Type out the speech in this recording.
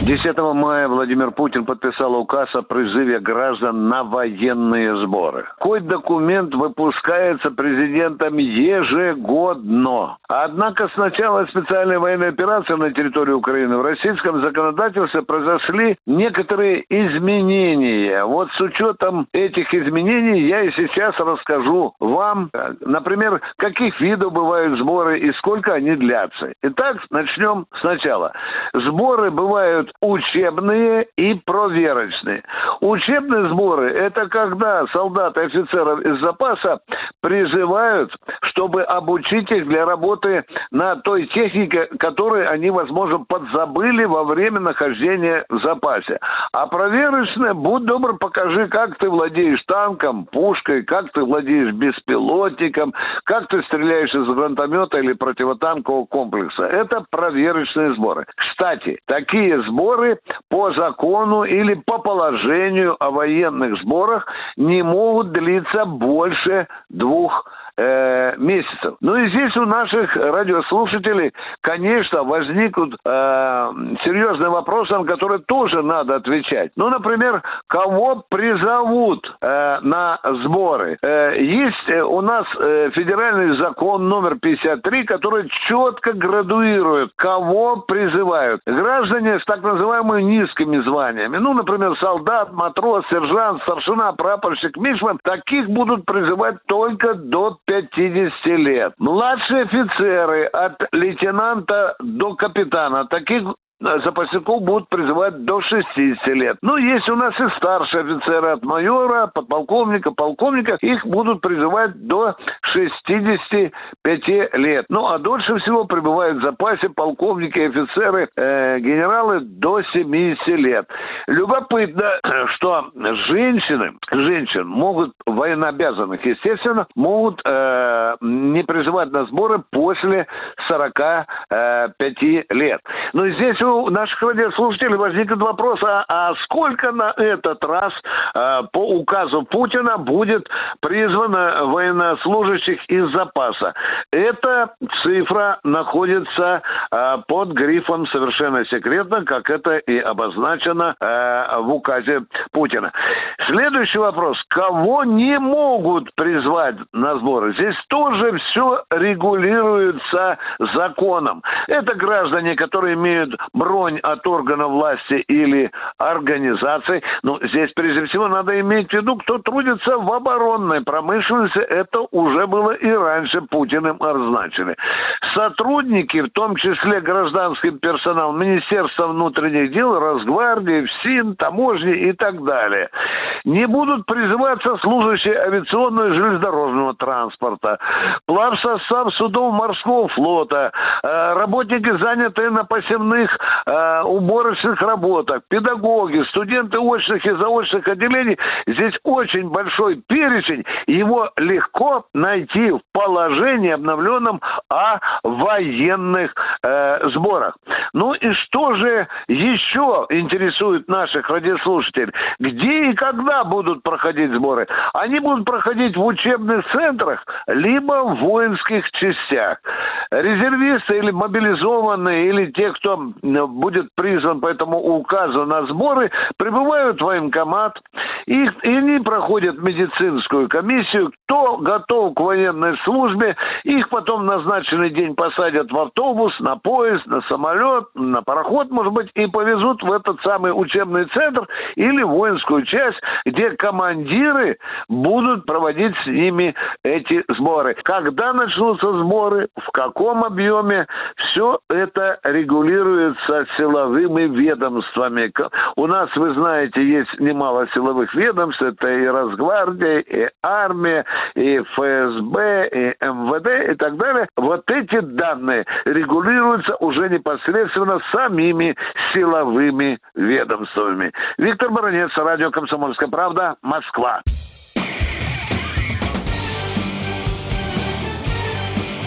10 мая Владимир Путин подписал указ о призыве граждан на военные сборы. Кой документ выпускается президентом ежегодно. Однако с начала специальной военной операции на территории Украины в российском законодательстве произошли некоторые изменения. Вот с учетом этих изменений я и сейчас расскажу вам, например, каких видов бывают сборы и сколько они длятся. Итак, начнем сначала. Сборы бывают учебные и проверочные. Учебные сборы – это когда солдат и офицеров из запаса призывают, чтобы обучить их для работы на той технике, которую они, возможно, подзабыли во время нахождения в запасе. А проверочные, будь добр, покажи, как ты владеешь танком, пушкой, как ты владеешь беспилотником, как ты стреляешь из гранатомета или противотанкового комплекса. Это проверочные сборы. Кстати, такие сборы по закону или по положению о военных сборах не могут длиться больше двух э, месяцев. Ну и здесь у наших радиослушателей, конечно, возникнут э, серьезные вопросы, на которые тоже надо отвечать. Ну, например, кого призовут э, на сборы? Э, есть э, у нас э, федеральный закон номер 53, который четко градуирует, кого призывают. Граждане с так называемыми низкими званиями, ну, например, солдат, матрос, сержант, старшина, прапорщик, мишман, таких будут призывать только до 50 лет. Младшие офицеры от лейтенанта до капитана, таких запасников будут призывать до 60 лет. Ну, есть у нас и старшие офицеры от майора, подполковника, полковника. Их будут призывать до 65 лет. Ну, а дольше всего пребывают в запасе полковники офицеры, э, генералы до 70 лет. Любопытно, что женщины, женщин могут, военнообязанных, естественно, могут э, не призывать на сборы после 45 э, лет. Но здесь у наших радиослушателей возникнет вопрос, а, а сколько на этот раз а, по указу Путина будет призвано военнослужащих из запаса? Эта цифра находится а, под грифом совершенно секретно, как это и обозначено а, в указе Путина. Следующий вопрос. Кого не могут призвать на сборы? Здесь тоже все регулируется законом. Это граждане, которые имеют бронь от органа власти или организаций. Ну, здесь прежде всего надо иметь в виду, кто трудится в оборонной промышленности. Это уже было и раньше Путиным означили. Сотрудники, в том числе гражданский персонал Министерства внутренних дел, Росгвардии, ФСИН, таможни и так далее, не будут призываться служащие авиационного и железнодорожного транспорта, плавсостав судов морского флота, э, работники, занятые на посевных э, уборочных работах, педагоги, студенты очных и заочных отделений. Здесь очень большой перечень. Его легко найти в положении обновленном о военных э, сборах. Ну и что же еще интересует наших радиослушателей? Где и когда будут проходить сборы? Они будут проходить в учебных центрах, либо в воинских частях. Резервисты или мобилизованные, или те, кто будет призван по этому указу на сборы, прибывают в военкомат, и, и они проходят медицинскую комиссию, кто готов к военной службе, их потом в назначенный день посадят в автобус, на поезд, на самолет, на пароход, может быть, и повезут в этот самый учебный центр или воинскую часть, где командиры будут проводить с ними эти сборы. Когда начнутся сборы, в каком объеме, все это регулируется силовыми ведомствами. У нас, вы знаете, есть немало силовых ведомств. Это и Росгвардия, и армия, и ФСБ, и МВД и так далее. Вот эти данные регулируются уже непосредственно самими силовыми ведомствами. Виктор Баранец, радио «Комсомольская правда», Москва.